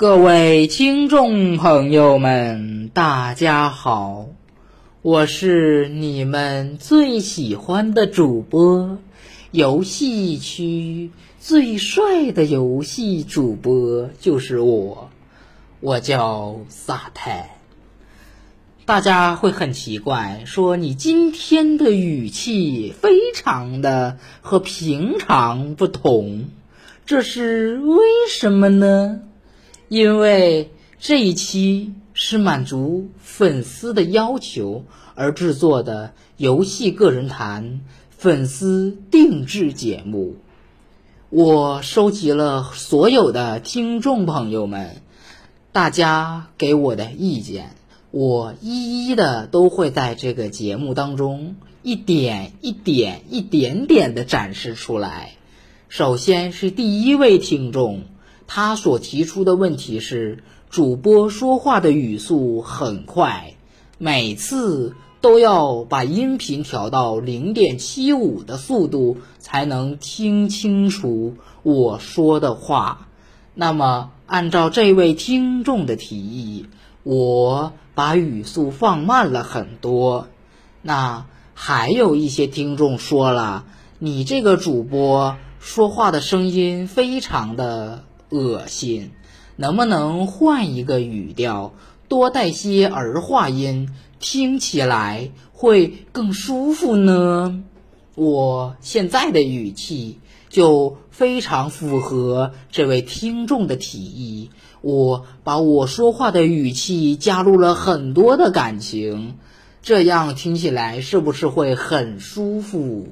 各位听众朋友们，大家好，我是你们最喜欢的主播，游戏区最帅的游戏主播就是我，我叫萨泰。大家会很奇怪，说你今天的语气非常的和平常不同，这是为什么呢？因为这一期是满足粉丝的要求而制作的游戏个人谈粉丝定制节目，我收集了所有的听众朋友们大家给我的意见，我一一的都会在这个节目当中一点一点一点点的展示出来。首先是第一位听众。他所提出的问题是：主播说话的语速很快，每次都要把音频调到零点七五的速度才能听清楚我说的话。那么，按照这位听众的提议，我把语速放慢了很多。那还有一些听众说了，你这个主播说话的声音非常的。恶心，能不能换一个语调，多带些儿化音，听起来会更舒服呢？我现在的语气就非常符合这位听众的提议。我把我说话的语气加入了很多的感情，这样听起来是不是会很舒服？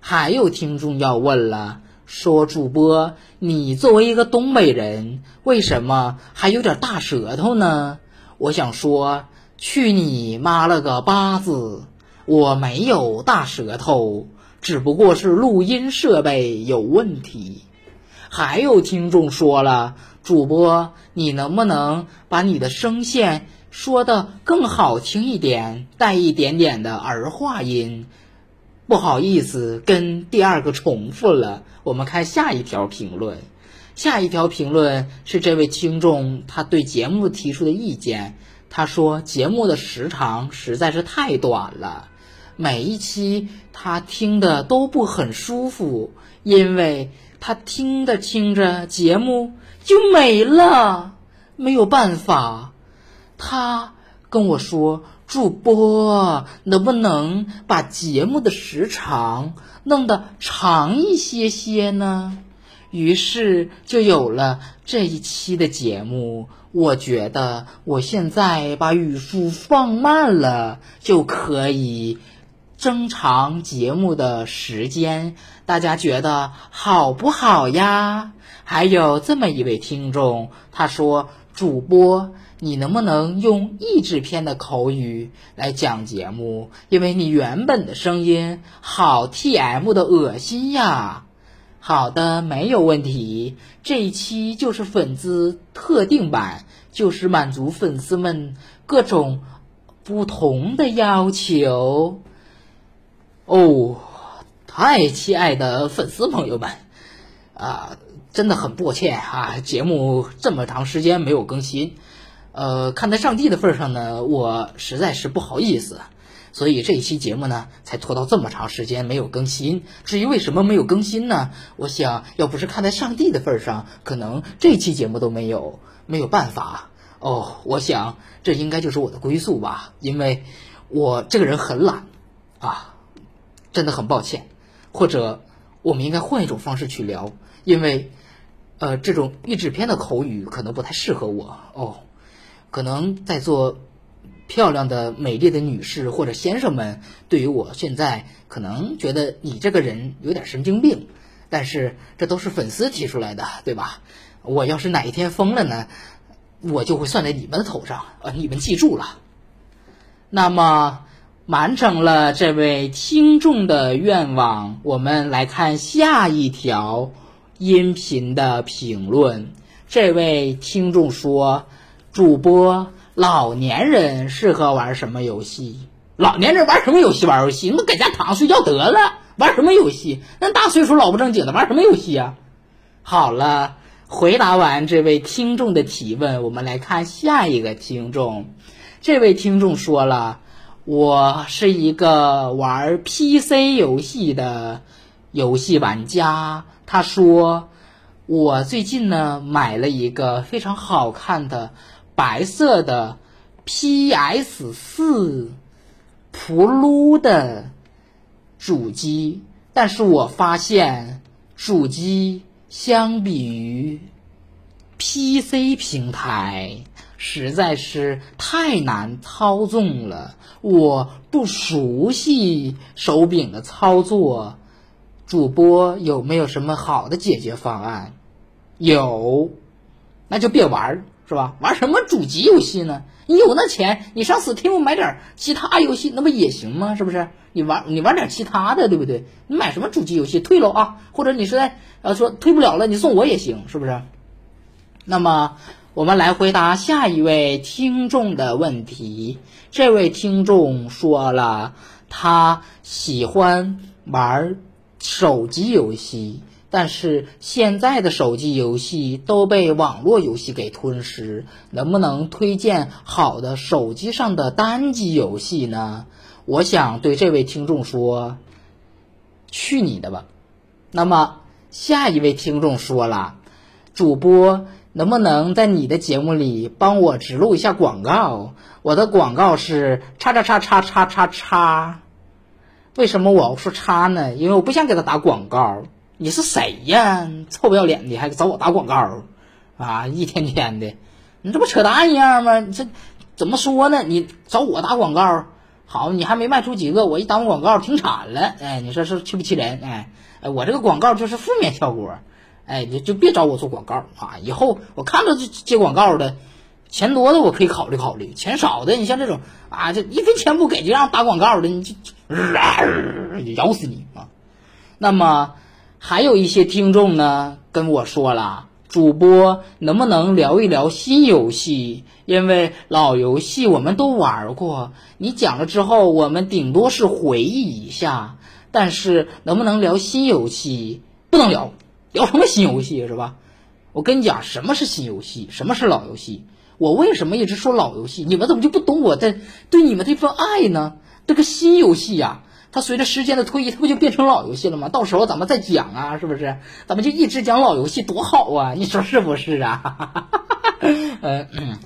还有听众要问了。说主播，你作为一个东北人，为什么还有点大舌头呢？我想说，去你妈了个巴子！我没有大舌头，只不过是录音设备有问题。还有听众说了，主播，你能不能把你的声线说的更好听一点，带一点点的儿化音？不好意思，跟第二个重复了。我们看下一条评论，下一条评论是这位听众他对节目提出的意见。他说节目的时长实在是太短了，每一期他听的都不很舒服，因为他听着听着节目就没了，没有办法。他跟我说。主播能不能把节目的时长弄得长一些些呢？于是就有了这一期的节目。我觉得我现在把语速放慢了，就可以增长节目的时间。大家觉得好不好呀？还有这么一位听众，他说：“主播。”你能不能用译制片的口语来讲节目？因为你原本的声音好 T M 的恶心呀！好的，没有问题。这一期就是粉丝特定版，就是满足粉丝们各种不同的要求。哦，太亲爱的粉丝朋友们啊，真的很抱歉啊，节目这么长时间没有更新。呃，看在上帝的份上呢，我实在是不好意思，所以这一期节目呢才拖到这么长时间没有更新。至于为什么没有更新呢？我想要不是看在上帝的份上，可能这期节目都没有。没有办法哦，我想这应该就是我的归宿吧，因为我这个人很懒啊，真的很抱歉。或者我们应该换一种方式去聊，因为呃，这种译制片的口语可能不太适合我哦。可能在座漂亮的、美丽的女士或者先生们，对于我现在可能觉得你这个人有点神经病，但是这都是粉丝提出来的，对吧？我要是哪一天疯了呢，我就会算在你们的头上，呃，你们记住了。那么完成了这位听众的愿望，我们来看下一条音频的评论。这位听众说。主播，老年人适合玩什么游戏？老年人玩什么游戏？玩游戏，那搁家躺着睡觉得了。玩什么游戏？那大岁数老不正经的玩什么游戏啊？好了，回答完这位听众的提问，我们来看下一个听众。这位听众说了：“我是一个玩 PC 游戏的游戏玩家。”他说：“我最近呢买了一个非常好看的白色的 PS 四 Pro 的主机，但是我发现主机。”相比于 PC 平台，实在是太难操纵了。我不熟悉手柄的操作，主播有没有什么好的解决方案？有，那就别玩，是吧？玩什么主机游戏呢？你有那钱，你上 Steam 买点其他游戏，那不也行吗？是不是？你玩你玩点其他的，对不对？你买什么主机游戏退了啊？或者你实在呃说退不了了，你送我也行，是不是？那么我们来回答下一位听众的问题。这位听众说了，他喜欢玩手机游戏，但是现在的手机游戏都被网络游戏给吞噬，能不能推荐好的手机上的单机游戏呢？我想对这位听众说：“去你的吧！”那么下一位听众说了：“主播能不能在你的节目里帮我植入一下广告？我的广告是叉叉叉叉叉叉叉。为什么我要说叉呢？因为我不想给他打广告。你是谁呀？臭不要脸的，还找我打广告啊！一天天的，你这不扯淡一样吗？你这怎么说呢？你找我打广告？”好，你还没卖出几个，我一耽误广告停产了，哎，你说是气不气人？哎，哎，我这个广告就是负面效果，哎，就就别找我做广告啊！以后我看着接广告的，钱多的我可以考虑考虑，钱少的，你像这种啊，这一分钱不给就让打广告的，你就 咬死你啊！那么还有一些听众呢跟我说了。主播能不能聊一聊新游戏？因为老游戏我们都玩过，你讲了之后，我们顶多是回忆一下。但是能不能聊新游戏？不能聊，聊什么新游戏是吧？我跟你讲，什么是新游戏，什么是老游戏？我为什么一直说老游戏？你们怎么就不懂我的对你们这份爱呢？这个新游戏呀。它随着时间的推移，它不就变成老游戏了吗？到时候咱们再讲啊，是不是？咱们就一直讲老游戏，多好啊！你说是不是啊？嗯，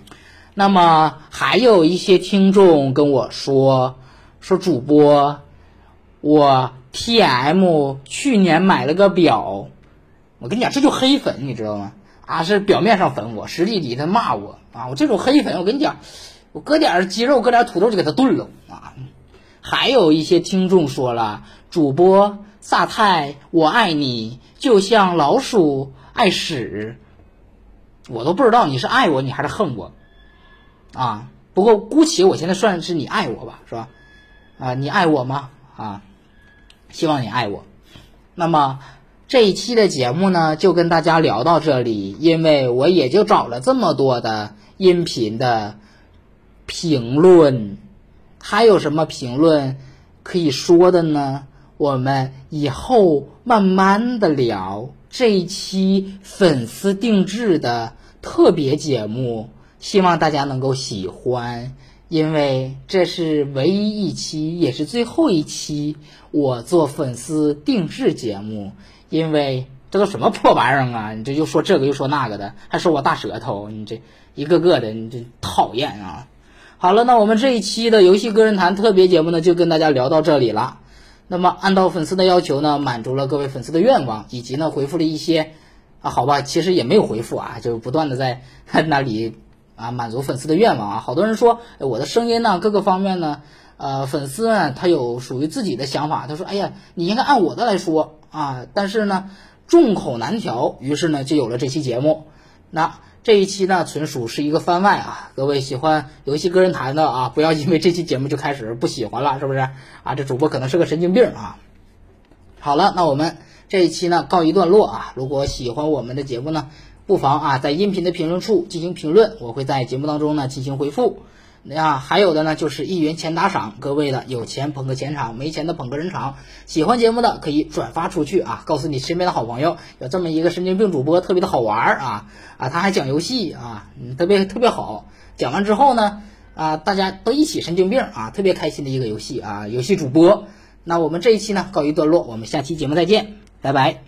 那么还有一些听众跟我说，说主播，我 T M 去年买了个表，我跟你讲，这就黑粉，你知道吗？啊，是表面上粉我，实际里他骂我啊！我这种黑粉，我跟你讲，我搁点鸡肉，搁点土豆就给他炖了啊！还有一些听众说了，主播萨泰，我爱你，就像老鼠爱屎。我都不知道你是爱我，你还是恨我，啊？不过姑且我现在算是你爱我吧，是吧？啊，你爱我吗？啊，希望你爱我。那么这一期的节目呢，就跟大家聊到这里，因为我也就找了这么多的音频的评论。还有什么评论可以说的呢？我们以后慢慢的聊这一期粉丝定制的特别节目，希望大家能够喜欢，因为这是唯一一期，也是最后一期我做粉丝定制节目。因为这都什么破玩意儿啊！你这又说这个又说那个的，还说我大舌头，你这一个个的，你这讨厌啊！好了，那我们这一期的游戏个人谈特别节目呢，就跟大家聊到这里了。那么按照粉丝的要求呢，满足了各位粉丝的愿望，以及呢回复了一些啊，好吧，其实也没有回复啊，就不断的在那里啊满足粉丝的愿望啊。好多人说我的声音呢，各个方面呢，呃，粉丝呢他有属于自己的想法，他说，哎呀，你应该按我的来说啊，但是呢众口难调，于是呢就有了这期节目。那。这一期呢，纯属是一个番外啊！各位喜欢游戏个人谈的啊，不要因为这期节目就开始不喜欢了，是不是？啊，这主播可能是个神经病啊！好了，那我们这一期呢告一段落啊！如果喜欢我们的节目呢，不妨啊在音频的评论处进行评论，我会在节目当中呢进行回复。啊，还有的呢就是一元钱打赏，各位的有钱捧个钱场，没钱的捧个人场。喜欢节目的可以转发出去啊，告诉你身边的好朋友，有这么一个神经病主播，特别的好玩啊啊，他还讲游戏啊，特别特别好。讲完之后呢，啊，大家都一起神经病啊，特别开心的一个游戏啊，游戏主播。那我们这一期呢告一段落，我们下期节目再见，拜拜。